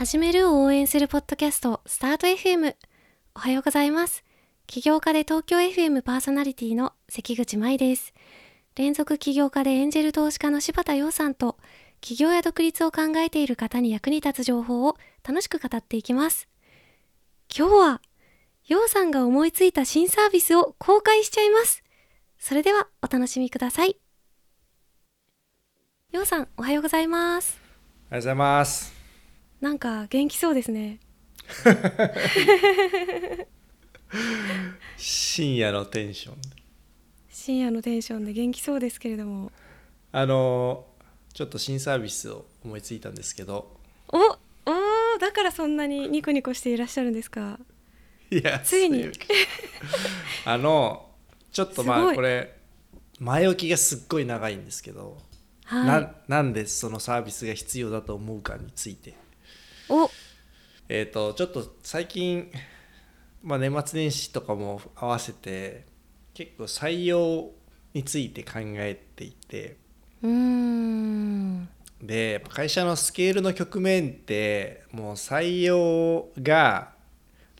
始めるを応援するポッドキャスト、スタート FM。おはようございます。起業家で東京 FM パーソナリティの関口舞です。連続起業家でエンジェル投資家の柴田洋さんと、起業や独立を考えている方に役に立つ情報を楽しく語っていきます。今日は、洋さんが思いついた新サービスを公開しちゃいます。それではお楽しみください。洋さん、おはようございます。おはようございます。なんか元気そうですね。深夜のテンション。深夜のテンションで元気そうですけれども。あのちょっと新サービスを思いついたんですけど。おおーだからそんなにニコニコしていらっしゃるんですか？いや、ついにあのちょっとまあこれ前置きがすっごい長いんですけど、はい。ななんでそのサービスが必要だと思うかについて。おえっ、とちょっと最近、まあ、年末年始とかも合わせて結構採用について考えていて。うーん。でやっぱ会社のスケールの局面ってもう採用が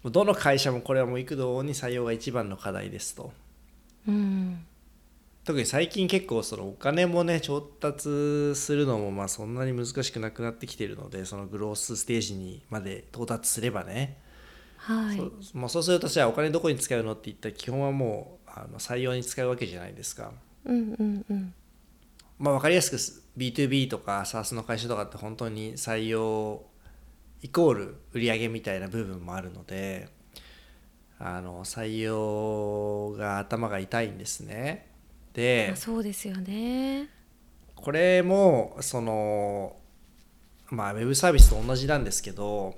どの会社もこれはもう幾度に採用が一番の課題ですとうん。特に最近結構そのお金もね調達するのもまあそんなに難しくなくなってきてるのでそのグロースステージにまで到達すればね、はい。そうまあ、そうするとじゃあお金どこに使うのって言ったら基本はもうあの採用に使うわけじゃないですか。うんうんうん。まあ、分かりやすく B2B とか SaaS の会社とかって本当に採用イコール売上みたいな部分もあるのであの採用が頭が痛いんですね。そうですよね。これもそのまあウェブサービスと同じなんですけど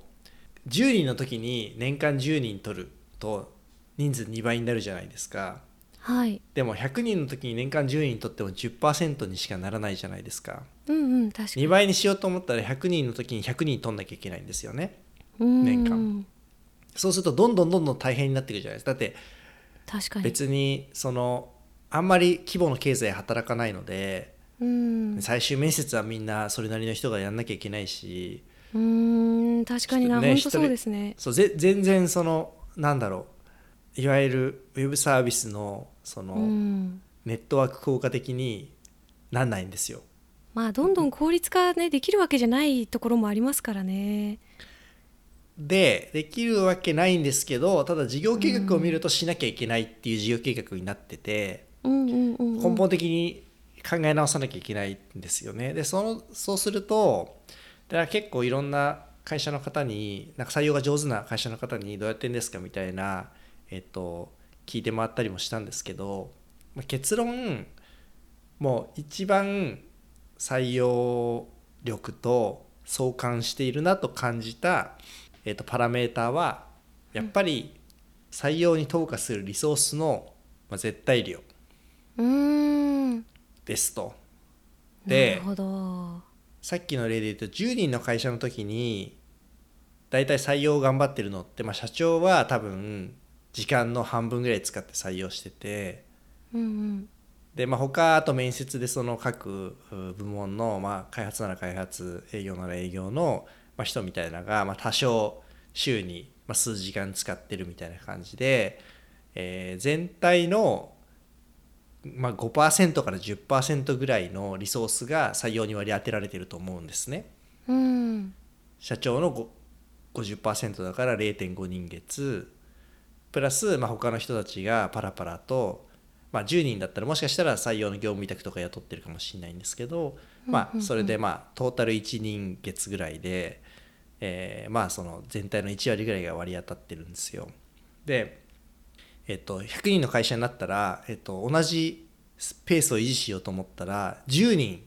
10人の時に年間10人取ると人数2倍になるじゃないですか。はい。でも100人の時に年間10人取っても10%にしかならないじゃないですか。うんうん確かに。2倍にしようと思ったら100人の時に100人取んなきゃいけないんですよねうん年間。そうするとどんどんどんどん大変になっていくじゃないですかだって確かに。別にそのあんまり規模の経済働かないのでうん。最終面接はみんなそれなりの人がやんなきゃいけないしうーん確かにな、ね本当そうですね。そうぜ全然そのなんだろういわゆるウェブサービスのそのうん。ネットワーク効果的になんないんですよ。まあどんどん効率化ねできるわけじゃないところもありますからね。でできるわけないんですけどただ事業計画を見るとしなきゃいけないっていう事業計画になってて。根本的に考え直さなきゃいけないんですよね。でそのそうするとだから結構いろんな会社の方になんか採用が上手な会社の方にどうやってんですかみたいな、えっと、聞いて回ったりもしたんですけど、まあ、結論もう一番採用力と相関しているなと感じた、えっと、パラメーターはやっぱり採用に投下するリソースの、絶対量。ですと。なでるほど。さっきの例で言うと10人の会社の時に大体採用頑張ってるのって、まあ、社長は多分時間の半分ぐらい使って採用しててうんうん。で、まあ、他あと面接でその各う部門の、まあ、開発なら開発営業なら営業の、まあ、人みたいなのが、まあ、多少週に、まあ、数時間使ってるみたいな感じで、えー全体の、まあ、5%から10%ぐらいのリソースが採用に割り当てられてると思うんですね。うん。社長のご50%だから0.5人月プラス、まあ、他の人たちがパラパラと、まあ、10人だったらもしかしたら採用の業務委託とか雇ってるかもしれないんですけど、まあ、それでまあトータル1人月ぐらいで、えーまあその全体の1割ぐらいが割り当たってるんですよ。で、えっと、100人の会社になったら、えっと、同じペースを維持しようと思ったら10人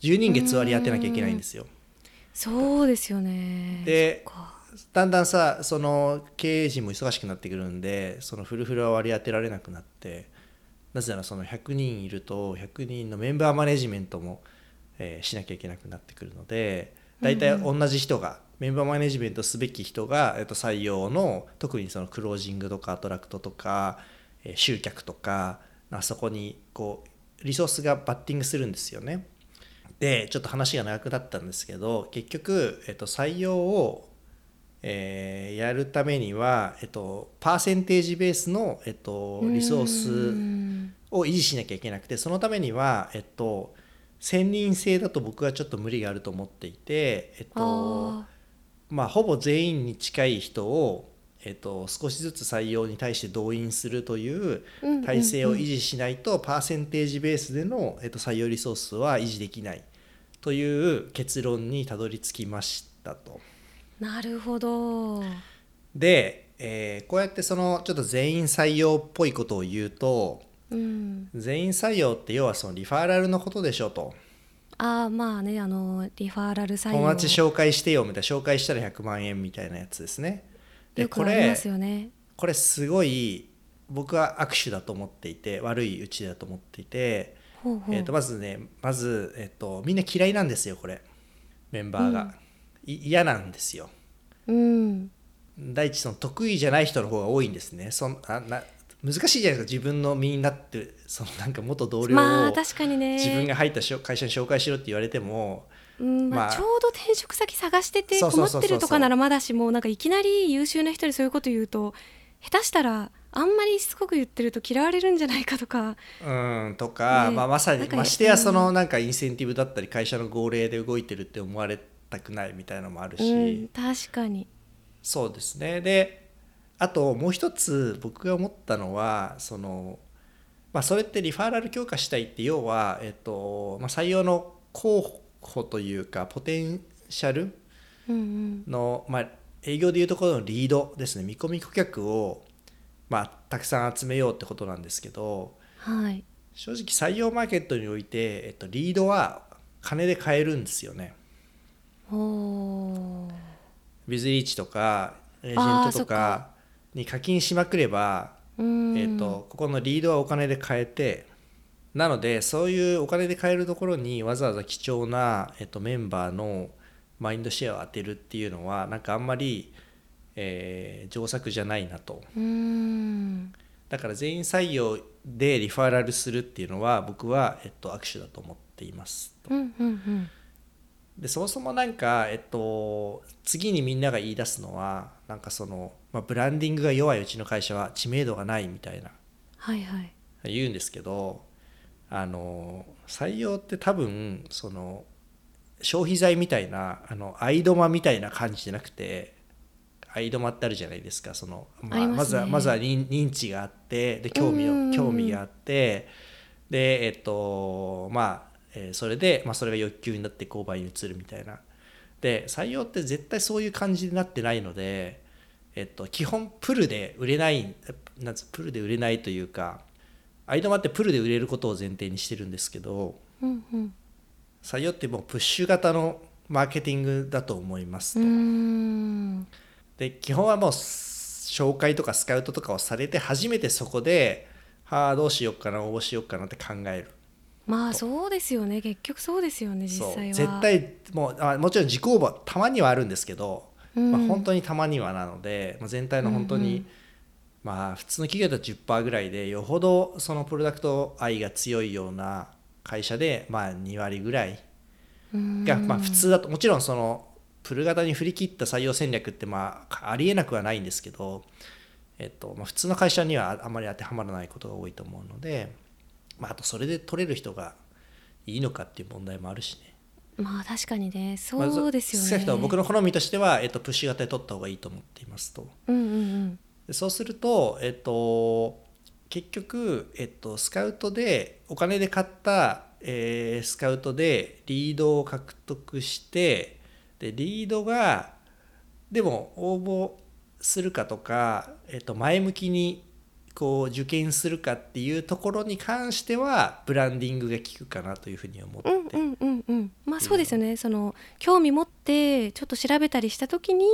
10人月割り当てなきゃいけないんですよ。そうですよね。でだんだんさその経営陣も忙しくなってくるんでそのフルフルは割り当てられなくなってなぜならその100人いると100人のメンバーマネジメントも、えーしなきゃいけなくなってくるので大体同じ人が、メンバーマネジメントすべき人が、えっと採用の特にそのクロージングとかアトラクトとか、えー集客とかあそこにこうリソースがバッティングするんですよね。でちょっと話が長くなったんですけど結局、えっと、採用をえーやるためには、えっと、パーセンテージベースの、えっと、リソーうスんを維持しなきゃいけなくてそのためには、えっと、専任制だと僕はちょっと無理があると思っていて、えっとあまあ、ほぼ全員に近い人を、えっと、少しずつ採用に対して動員するという体制を維持しないと、パーセンテージベースでの、えっと、採用リソースは維持できないという結論にたどり着きましたと。ーなるほど。で、えーこうやってそのちょっと全員採用っぽいことを言うとうん。全員採用って要はそのリファーラルのことでしょと。ああまあねあのリファーラル採用。友達紹介してよみたいな紹介したら100万円みたいなやつですね。でこれこれすごい僕は握手だと思っていて悪いうちだと思っていて、ほうほう、えー、とまずねまず、えー、とみんな嫌いなんですよこれ。メンバーが、い嫌なんですよ。うん。第一その得意じゃない人の方が多いんですね。そんあな難しいじゃないですか。自分の身になってそのなんか元同僚を、まあ確かにね。自分が入った会社に紹介しろって言われてもうんまあ、まあちょうど転職先探してて困ってるとかならまだしもなんかいきなり優秀な人にそういうこと言うと下手したらあんまりしつこく言ってると嫌われるんじゃないかとか。うんとか、ね。まあ、まさにましてやそのなんかインセンティブだったり会社の号令で動いてるって思われたくないみたいなのもあるし、うん確かに。そうですね。であともう一つ僕が思ったのはその、まあ、それってリファーラル強化したいって要は、えっとまあ、採用の候補というかポテンシャルうんうん。の、まあ、営業でいうところのリードですね。見込み顧客を、まあ、たくさん集めようってことなんですけどはい。正直採用マーケットにおいて、えっと、リードは金で買えるんですよね。ビズリーチとかエージェントとかに課金しまくれば、うん。えっとここのリードはお金で買えてなのでそういうお金で買えるところにわざわざ貴重な、えっと、メンバーのマインドシェアを当てるっていうのはなんかあんまり、えー上策じゃないなと。うん。だから全員採用でリファラルするっていうのは僕は、えっと、握手だと思っていますと。うんうんうん。でそもそもなんか、えっと、次にみんなが言い出すのはなんかその、まあ、ブランディングが弱いうちの会社は知名度がないみたいな。はいはい。言うんですけどあの採用って多分その消費財みたいなあのアイドマみたいな感じじゃなくてアイドマってあるじゃないですかその、まあ、ますね。まずはまずは認認知があってで興味うんを興味があってでえっとまあ、えーそれで、まあ、それが欲求になって購買に移るみたいな。で採用って絶対そういう感じになってないので、えっと、基本プルで売れないなんつプルで売れないというかアイドマってプルで売れることを前提にしてるんですけどうんうん採用ってもうプッシュ型のマーケティングだと思いますで基本はもう紹介とかスカウトとかをされて初めてそこではあどうしようかな応募しようかなって考える。まあそうですよね。結局そうですよね実際は。絶対もうあもちろん自己応募たまにはあるんですけど、うんまあ、本当にたまにはなので、まあ、全体の本当に、うんうんまあ普通の企業だと10%ぐらいでよほどそのプロダクト愛が強いような会社でまあ2割ぐらいうん。が、まあ、普通だともちろんそのプル型に振り切った採用戦略ってまあありえなくはないんですけど、えっとまあ、普通の会社にはあまり当てはまらないことが多いと思うので、まあ、あとそれで取れる人がいいのかっていう問題もあるしね。まあ確かにねまあそうですよね、少なくとも僕の好みとしては、えっと、プッシュ型で取った方がいいと思っていますと。うんうんうんでそうすると、えっと、結局、えっと、スカウトでお金で買った、えースカウトでリードを獲得してでリードがでも応募するかとか、えっと、前向きにこう受験するかっていうところに関してはブランディングが効くかなというふうに思って、うんうんうんうん。まあそうですよね。その興味持ってちょっと調べたりした時に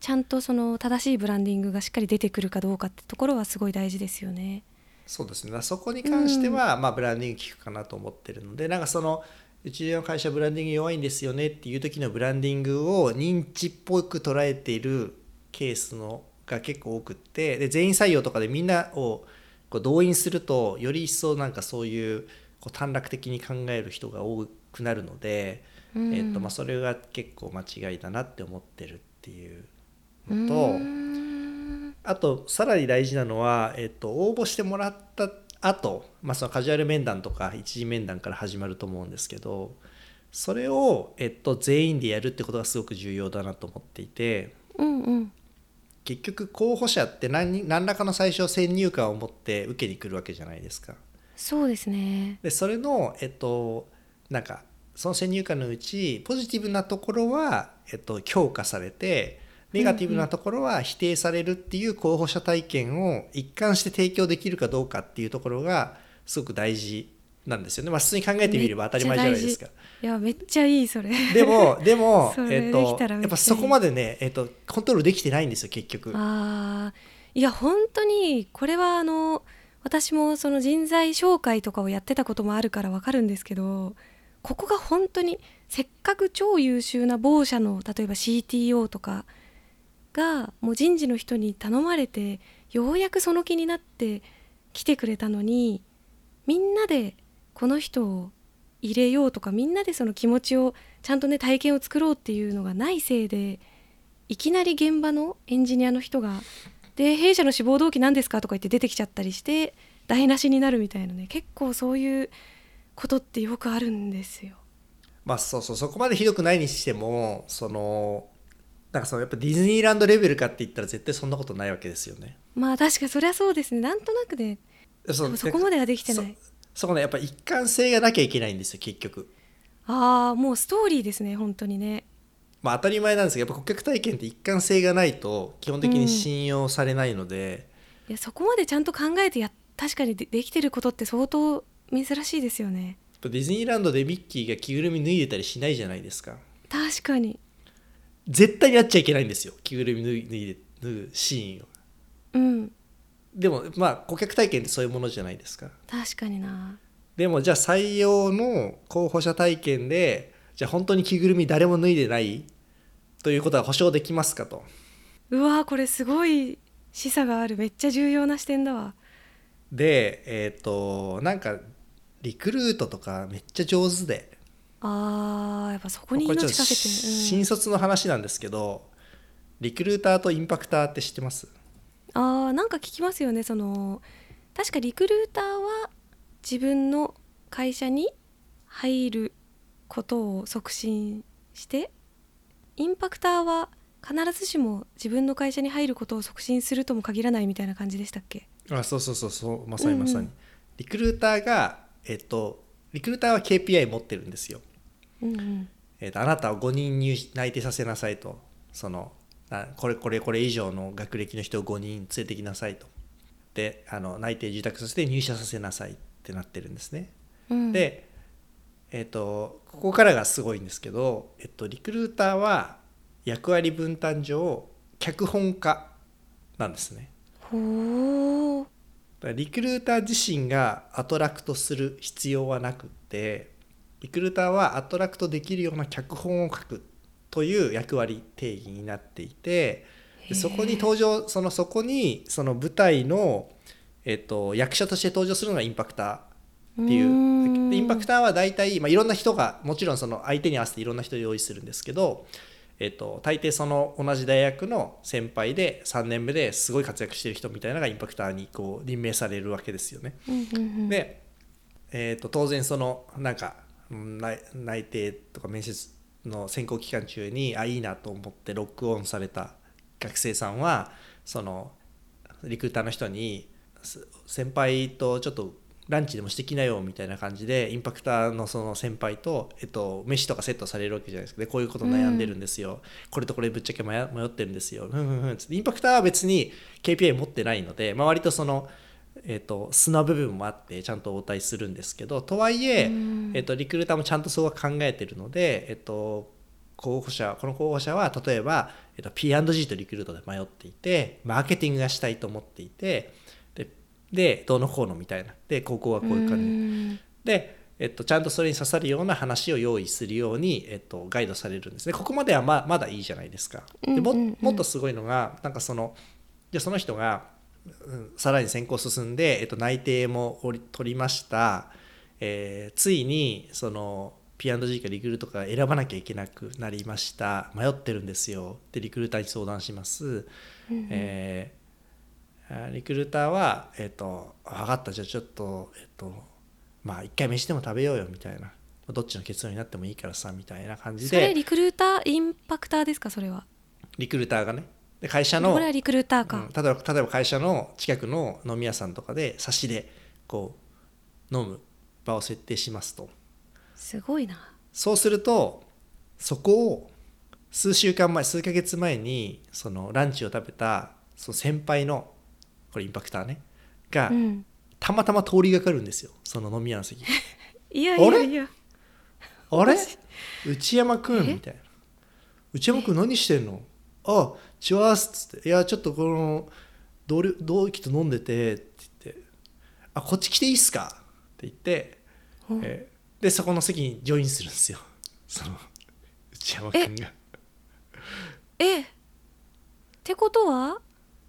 ちゃんとその正しいブランディングがしっかり出てくるかどうかってところはすごい大事ですよね。そうですね。そこに関しては、まあ、ブランディング効くかなと思ってるのでなんかそのうちの会社ブランディング弱いんですよねっていう時のブランディングを認知っぽく捉えているケースのが結構多くってで全員採用とかでみんなをこう動員するとより一層なんかそういうこう短絡的に考える人が多くなるので、うん。えっとまあ、それが結構間違いだなって思ってるっていうのと、うーん。あとさらに大事なのは、えっと、応募してもらった後、まあそのカジュアル面談とか一次面談から始まると思うんですけどそれを、えっと、全員でやるってことがすごく重要だなと思っていてうんうん結局候補者って何に何らかの最初先入観を持って受けに来るわけじゃないですか。そうですねでそれのえっとなんかその先入観のうちポジティブなところは、えっと、強化されてネガティブなところは否定されるっていう候補者体験を一貫して提供できるかどうかっていうところがすごく大事なんですよね。まあ、普通に考えてみれば当たり前じゃないですか。いやめっちゃいい それでもでもやっぱそこまでね、えっと、コントロールできてないんですよ結局。あーいや本当にこれはあの私もその人材紹介とかをやってたこともあるからわかるんですけどここが本当にせっかく超優秀な某社の例えば CTO とかがもう人事の人に頼まれてようやくその気になって来てくれたのにみんなでこの人を入れようとかみんなでその気持ちをちゃんとね体験を作ろうっていうのがないせいでいきなり現場のエンジニアの人が「で弊社の志望動機何ですか?」とか言って出てきちゃったりして台無しになるみたいなね結構そういうことってよくあるんですよ。まあそうそうそこまでひどくないにしてもそのなんかそのやっぱディズニーランドレベルかって言ったら絶対そんなことないわけですよね。まあ確かにそりゃそうですねなんとなくねそこまではできてないそそこねやっぱ一貫性がなきゃいけないんですよ結局。ああもうストーリーですね本当にねまあ当たり前なんですけどやっぱ顧客体験って一貫性がないと基本的に信用されないので、いやそこまでちゃんと考えてや確かにでできてることって相当珍しいですよねディズニーランドでミッキーが着ぐるみ脱いでたりしないじゃないですか。確かに絶対にやっちゃいけないんですよ着ぐるみ脱い脱いで脱ぐシーンを。うんでもまあ顧客体験ってそういうものじゃないですか。確かにな。でもじゃあ採用の候補者体験でじゃあ本当に着ぐるみ誰も脱いでないということは保証できますかと。うわーこれすごい示唆がある。めっちゃ重要な視点だわ。でえっ、となんかリクルートとかめっちゃ上手で。あーやっぱそこに命かけて、新卒の話なんですけどリクルーターとインパクターって知ってます？うん、あーなんか聞きますよね。その確かリクルーターは自分の会社に入ることを促進してインパクターは必ずしも自分の会社に入ることを促進するとも限らないみたいな感じでしたっけ？あそうそうそうそうまさにまさに、うんうん。リクルーターがえっ、とリクルーターは KPI 持ってるんですよ。うんうん。えーとあなたを5人入内定させなさいと。そのあこれこれこれ以上の学歴の人を5人連れてきなさいと。であの内定受託させて入社させなさいってなってるんですね、うん、でえっ、とここからがすごいんですけど、えっと、リクルーターは役割分担上脚本家なんですね。ほーだからリクルーター自身がアトラクトする必要はなくってリクルーターはアトラクトできるような脚本を書くという役割定義になっていてでそこに登場そのそこにその舞台の、えっと、役者として登場するのがインパクターっていう。インパクターは大体、まあ、いろんな人がもちろんその相手に合わせていろんな人を用意するんですけど、えっと、大抵その同じ大学の先輩で3年目ですごい活躍してる人みたいなのがインパクターにこう任命されるわけですよね。で、えー、と当然そのなんか内定とか面接の選考期間中にあいいなと思ってロックオンされた学生さんはそのリクルーターの人に先輩とちょっとランチでもしてきなよみたいな感じでインパクターのその先輩と、えっと、飯とかセットされるわけじゃないですか。でこういうこと悩んでるんですよ、これとこれぶっちゃけ迷ってるんですよ。インパクターは別に KPI 持ってないので、まあ、割とそのえっと素な部分もあってちゃんと応対するんですけどとはいえ、うん。えっと、リクルーターもちゃんとそうは考えてるので、えっと、候補者この候補者は例えば、えっと、P&G とリクルートで迷っていてマーケティングがしたいと思っていてででどうのこうのみたいな。で高校はこういう感じ。うん。で、えっと、ちゃんとそれに刺さるような話を用意するように、えっと、ガイドされるんです。ねここまではままだいいじゃないですか。でももっとすごいのがなんかそのじゃあその人が、うんさらに選考進んで、えっと、内定もおり取りました、えーついにその P&G かリクルートか選ばなきゃいけなくなりました。迷ってるんですよ。でリクルーターに相談します、えーあリクルーターはえっ、と分かった。じゃあちょっとえっ、とまあ一回飯でも食べようよみたいな。どっちの結論になってもいいからさみたいな感じで。それリクルーターインパクターですかそれは？リクルーターがねで会社のこれはリクルーターか、うん例えば例えば会社の近くの飲み屋さんとかで差しでこう飲む場を設定しますと。すごいな。そうするとそこを数週間前数ヶ月前にそのランチを食べたその先輩のこれインパクターねが、うん。たまたま通りがかるんですよ。その飲み屋の席。いやいやいや。あれ？内山くんえみたいな。内山くん何してんの？あチワースっつって。いやちょっとこの同僚同期と飲んでてって言って。あこっち来ていいっすか？って言って、う。んえーでそこの席にジョインするんですよ。その内山くんが。えってことは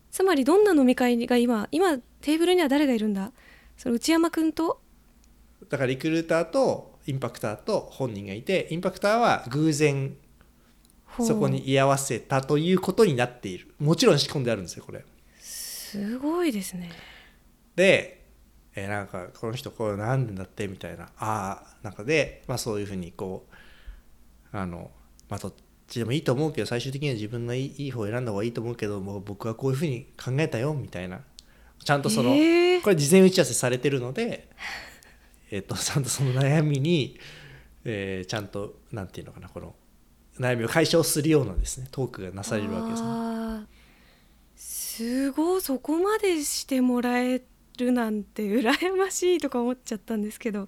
つまりどんな飲み会が今今テーブルには誰がいるんだ？その内山くんと？だからリクルーターとインパクターと本人がいてインパクターは偶然そこに居合わせたということになっている。もちろん仕込んであるんですよこれ。すごいですね。で、えーなんかこの人これなんでだってみたいな。ああなんかで、まあ、そういうふうにこうあのまあどっちでもいいと思うけど最終的には自分のいいいい方を選んだ方がいいと思うけどもう僕はこういうふうに考えたよみたいな。ちゃんとその、えー。これ事前打ち合わせされてるので、えっとちゃんとその悩みに、えーちゃんとなんていうのかなこの悩みを解消するようなですねトークがなされるわけですね。すごいそこまでしてもらえるなんて羨ましいとか思っちゃったんですけど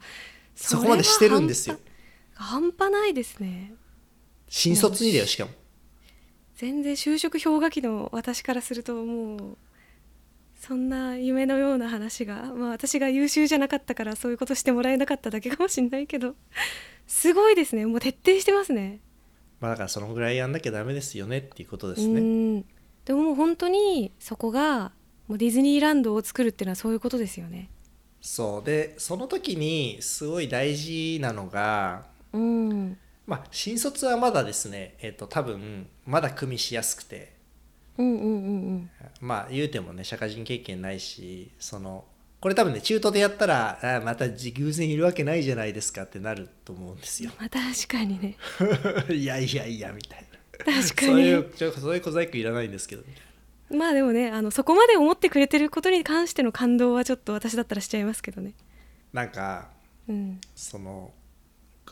そこまでしてるんですよ半端ないですね新卒にだよしかも。全然就職氷河期の私からするともうそんな夢のような話が、まあ、私が優秀じゃなかったからそういうことしてもらえなかっただけかもしれないけどすごいですねもう徹底してますね。まあだからそのぐらいやんなきゃダメですよねっていうことですうね。ん。でももう本当にそこがもうディズニーランドを作るっていうのはそういうことですよね。そう。でその時にすごい大事なのが、うん。まあ、新卒はまだですね、えっと多分まだ組みしやすくて。うんうんうんうん。まあ言うてもね社会人経験ないしそのこれ多分ね中途でやったらあまた偶然いるわけないじゃないですかってなると思うんですよ。まあ確かにね いやいやいやみたいな。確かそういうそういう小細工いらないんですけどまあでもねあのそこまで思ってくれてることに関しての感動はちょっと私だったらしちゃいますけどね。なんかうんその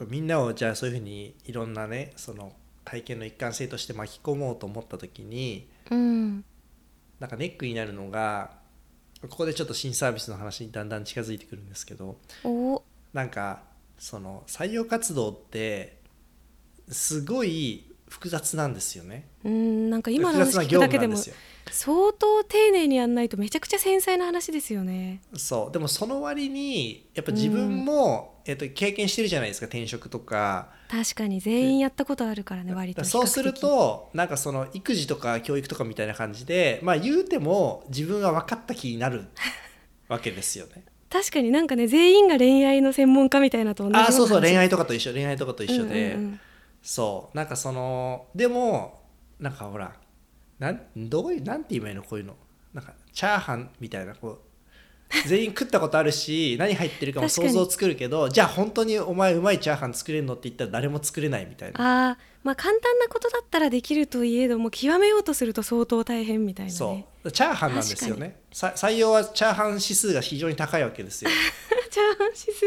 みんなをじゃあそういうふうにいろんなねその体験の一貫性として巻き込もうと思った時にうんなんかネックになるのがここでちょっと新サービスの話にだんだん近づいてくるんですけどおなんかその採用活動ってすごい複雑なんですよね。うんなんか今の話聞くだけでも。相当丁寧にやんないとめちゃくちゃ繊細な話ですよね。そうでもその割にやっぱ自分も、えっと、経験してるじゃないですか転職とか確かに全員やったことあるからね割とそうするとなんかその育児とか教育とかみたいな感じでまあ言うても自分は分かった気になるわけですよね。確かになんかね全員が恋愛の専門家みたいなと同じあそうそう話恋愛とかと一緒恋愛とかと一緒で、うんうんうんそう。なんかそのでもなんかほらなんどういうなんて言えばいいのこういうの。なんかチャーハンみたいなこう。全員食ったことあるし 何入ってるかも想像つくるけどじゃあ本当にお前うまいチャーハン作れるのって言ったら誰も作れないみたいな。あーまあ簡単なことだったらできるといえども極めようとすると相当大変みたいなね。そう。チャーハンなんですよね。さ採用はチャーハン指数が非常に高いわけですよ チャーハン指数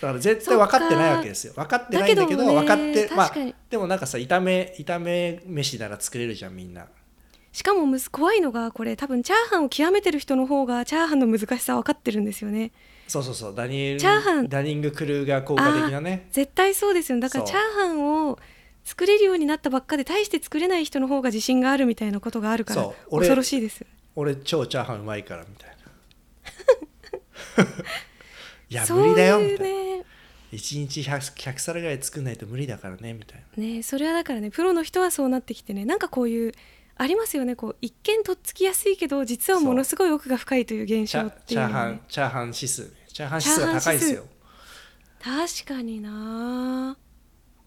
だから絶対分かってないわけですよ。分かってないんだけど分かってまあでもなんかさ炒め炒め飯なら作れるじゃんみんな。しかもむす怖いのがこれ多分チャーハンを極めてる人の方がチャーハンの難しさ分かってるんですよね。そうそうそう。ダニエルチャーハン。ダニング・クルーガー効果的なね。絶対そうですよ。ねだからチャーハンを作れるようになったばっかで大して作れない人の方が自信があるみたいなことがあるから恐ろしいです。俺超チャーハンうまいからみたいな いや無理だよみたいな。ね。1日 100, 100皿ぐらい作んないと無理だからねみたいな。ねそれはだからねプロの人はそうなってきてねなんかこういうありますよね。こう一見とっつきやすいけど実はものすごい奥が深いという現象っていうね。チャーハンチャーハン指数チャーハン指数が高いんですよ。確かにな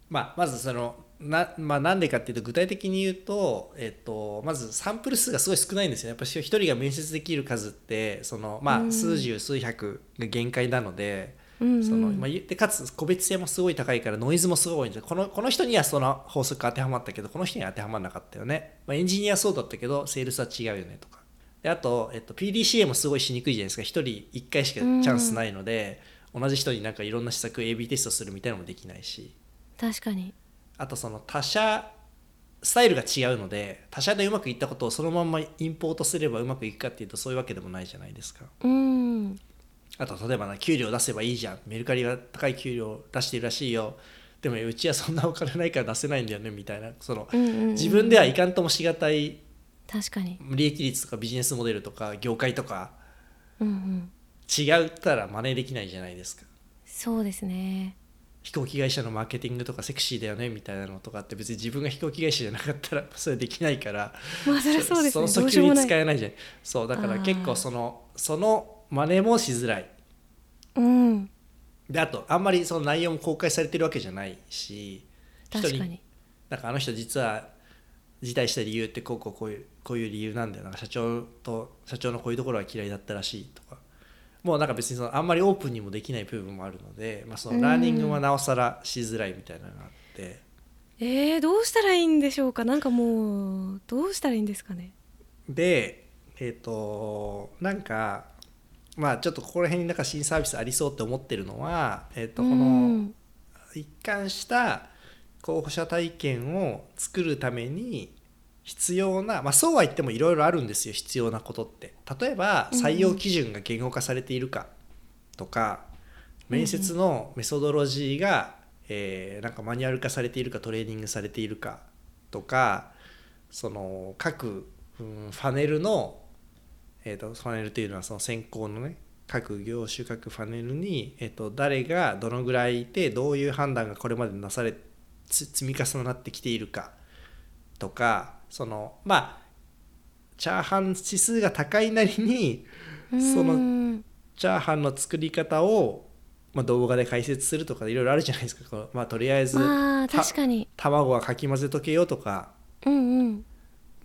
まあ、まずそのな,、まあ、なんでかっていうと具体的に言うと、えっと、まずサンプル数がすごい少ないんですよね。やっぱり一人が面接できる数ってその、まあ、数十数百が限界なので。うんうん。そのまあ、でかつ個別性もすごい高いからノイズもすごい多いんでこのこの人にはその法則が当てはまったけどこの人には当てはまらなかったよね、まあ、エンジニアはそうだったけどセールスは違うよねとか。であと、えっと、PDCA もすごいしにくいじゃないですか。1人1回しかチャンスないので、同じ人になんかいろんな施策 AB テストするみたいなのもできないし。確かにあとその他社スタイルが違うので他社でうまくいったことをそのまんまインポートすればうまくいくかっていうとそういうわけでもないじゃないですか。うん。あと例えばな給料出せばいいじゃん。メルカリは高い給料出してるらしいよ。でもうちはそんなお金ないから出せないんだよねみたいな。そのうんうんうん。自分ではいかんともしがたい確かに。利益率とかビジネスモデルとか業界とかうんうん。違ったら真似できないじゃないですか。そうですね飛行機会社のマーケティングとかセクシーだよねみたいなのとかって別に自分が飛行機会社じゃなかったらそれできないから。まあそりゃそうですね。その訴求に使えないじゃん。そうだから結構そのその真似もしづらい。うん。であとあんまりその内容も公開されてるわけじゃないし確かになんかあの人実は辞退した理由ってこうこうこういうこういう理由なんだよ。なんか社長と社長のこういうところは嫌いだったらしいとかもうなんか別にそのあんまりオープンにもできない部分もあるので、まあ、そのラーニングはなおさらしづらいみたいなのがあって、えー、どうしたらいいんでしょうか？なんかもうどうしたらいいんですかね？でえっ、となんかまあちょっとここら辺になんか新サービスありそうって思ってるのは、えっとこうのん一貫した候補者体験を作るために必要な、まあ、そうは言ってもいろいろあるんですよ必要なことって。例えばうん。うん採用基準が言語化されているかとか、面接のメソドロジーが、えーなんかマニュアル化されているかトレーニングされているかとかその各、うんファネルの、えー、とファネルというのはその選考のね各業種各ファネルに、えー、と誰がどのぐらいいてどういう判断がこれまでなされつ積み重なってきているかとかそのまあチャーハン指数が高いなりにそのうんチャーハンの作り方を、まあ、動画で解説するとかいろいろあるじゃないですか。この、まあ、とりあえずまあた確かに。卵はかき混ぜとけよとか。うん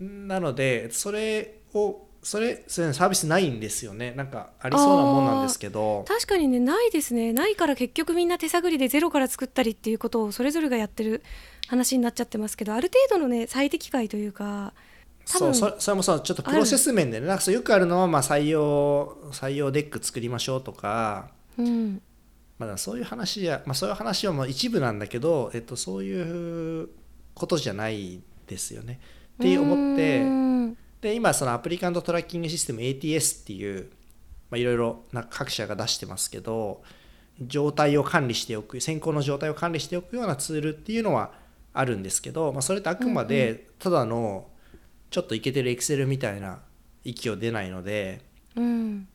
うん。なのでそれをそれそれサービスないんですよね。なんかありそうなもんなんですけど。確かにねないですね。ないから結局みんな手探りでゼロから作ったりっていうことをそれぞれがやってる話になっちゃってますけどある程度のね最適解というかそうそそれもそうちょっとプロセス面でねなんかそうよくあるのはまあ採用採用 deck 作りましょうとかうん。まあ、そういう話や、まあ、そういう話はもう一部なんだけど、えっと、そういうことじゃないですよね。って思ってうん。で今そのアプリカントトラッキングシステム ATS っていう、まあ、いろいろな各社が出してますけど状態を管理しておく先行の状態を管理しておくようなツールっていうのはあるんですけど、まあ、それってあくまでただのちょっといけてる Excel みたいな域を出ないのでうん。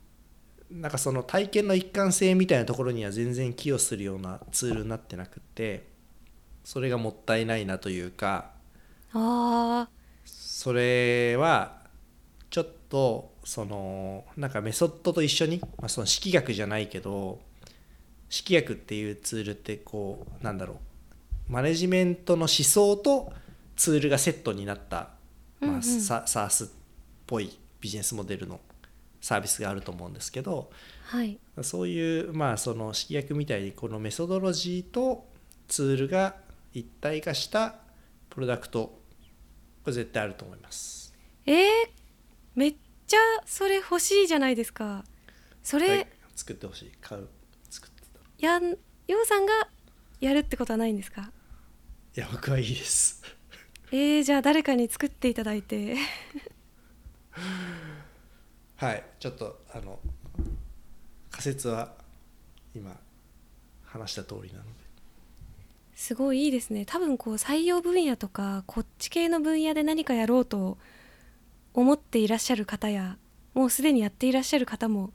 なんかその体験の一貫性みたいなところには全然寄与するようなツールになってなくてそれがもったいないなというかあそれはちょっとそのなんかメソッドと一緒に、まあ、その式学じゃないけど式学っていうツールってこうなんだろうマネジメントの思想とツールがセットになった、まあ、サ SaaS っぽいビジネスモデルのサービスがあると思うんですけどあはい。そういうまあその式薬みたいにこのメソドロジーとツールが一体化したプロダクトこれ絶対あると思います。えー、めっちゃそれ欲しいじゃないですか。それ、はい作ってほしい。買う。作ってた。やんようさんがやるってことはないんですか？いや僕はいいです。えー、じゃあ誰かに作っていただいて。はいちょっとあの仮説は今話した通りなので。すごいいいですね。多分こう採用分野とかこっち系の分野で何かやろうと思っていらっしゃる方やもうすでにやっていらっしゃる方も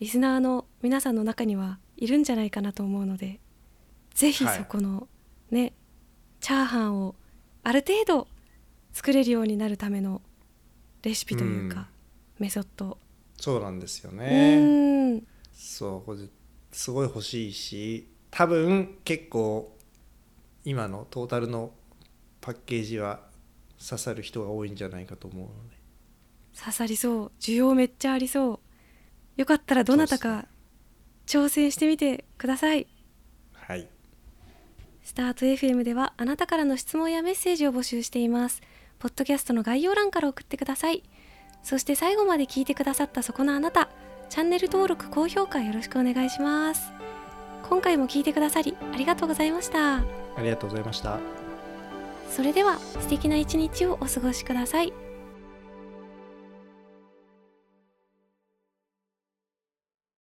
リスナーの皆さんの中にはいるんじゃないかなと思うのでぜひはい。そこの、ねチャーハンをある程度作れるようになるためのレシピというか、メソッド、そうなんですようね。ーん。そうこれすごい欲しいし多分結構今のトータルのパッケージは刺さる人が多いんじゃないかと思うので。刺さりそう。需要めっちゃありそう。よかったらどなたか挑戦してみてください。はいスタート FM ではあなたからの質問やメッセージを募集しています。ポッドキャストの概要欄から送ってください。そして最後まで聞いてくださったそこのあなたチャンネル登録高評価よろしくお願いします。今回も聞いてくださりありがとうございました。ありがとうございました。それでは素敵な一日をお過ごしください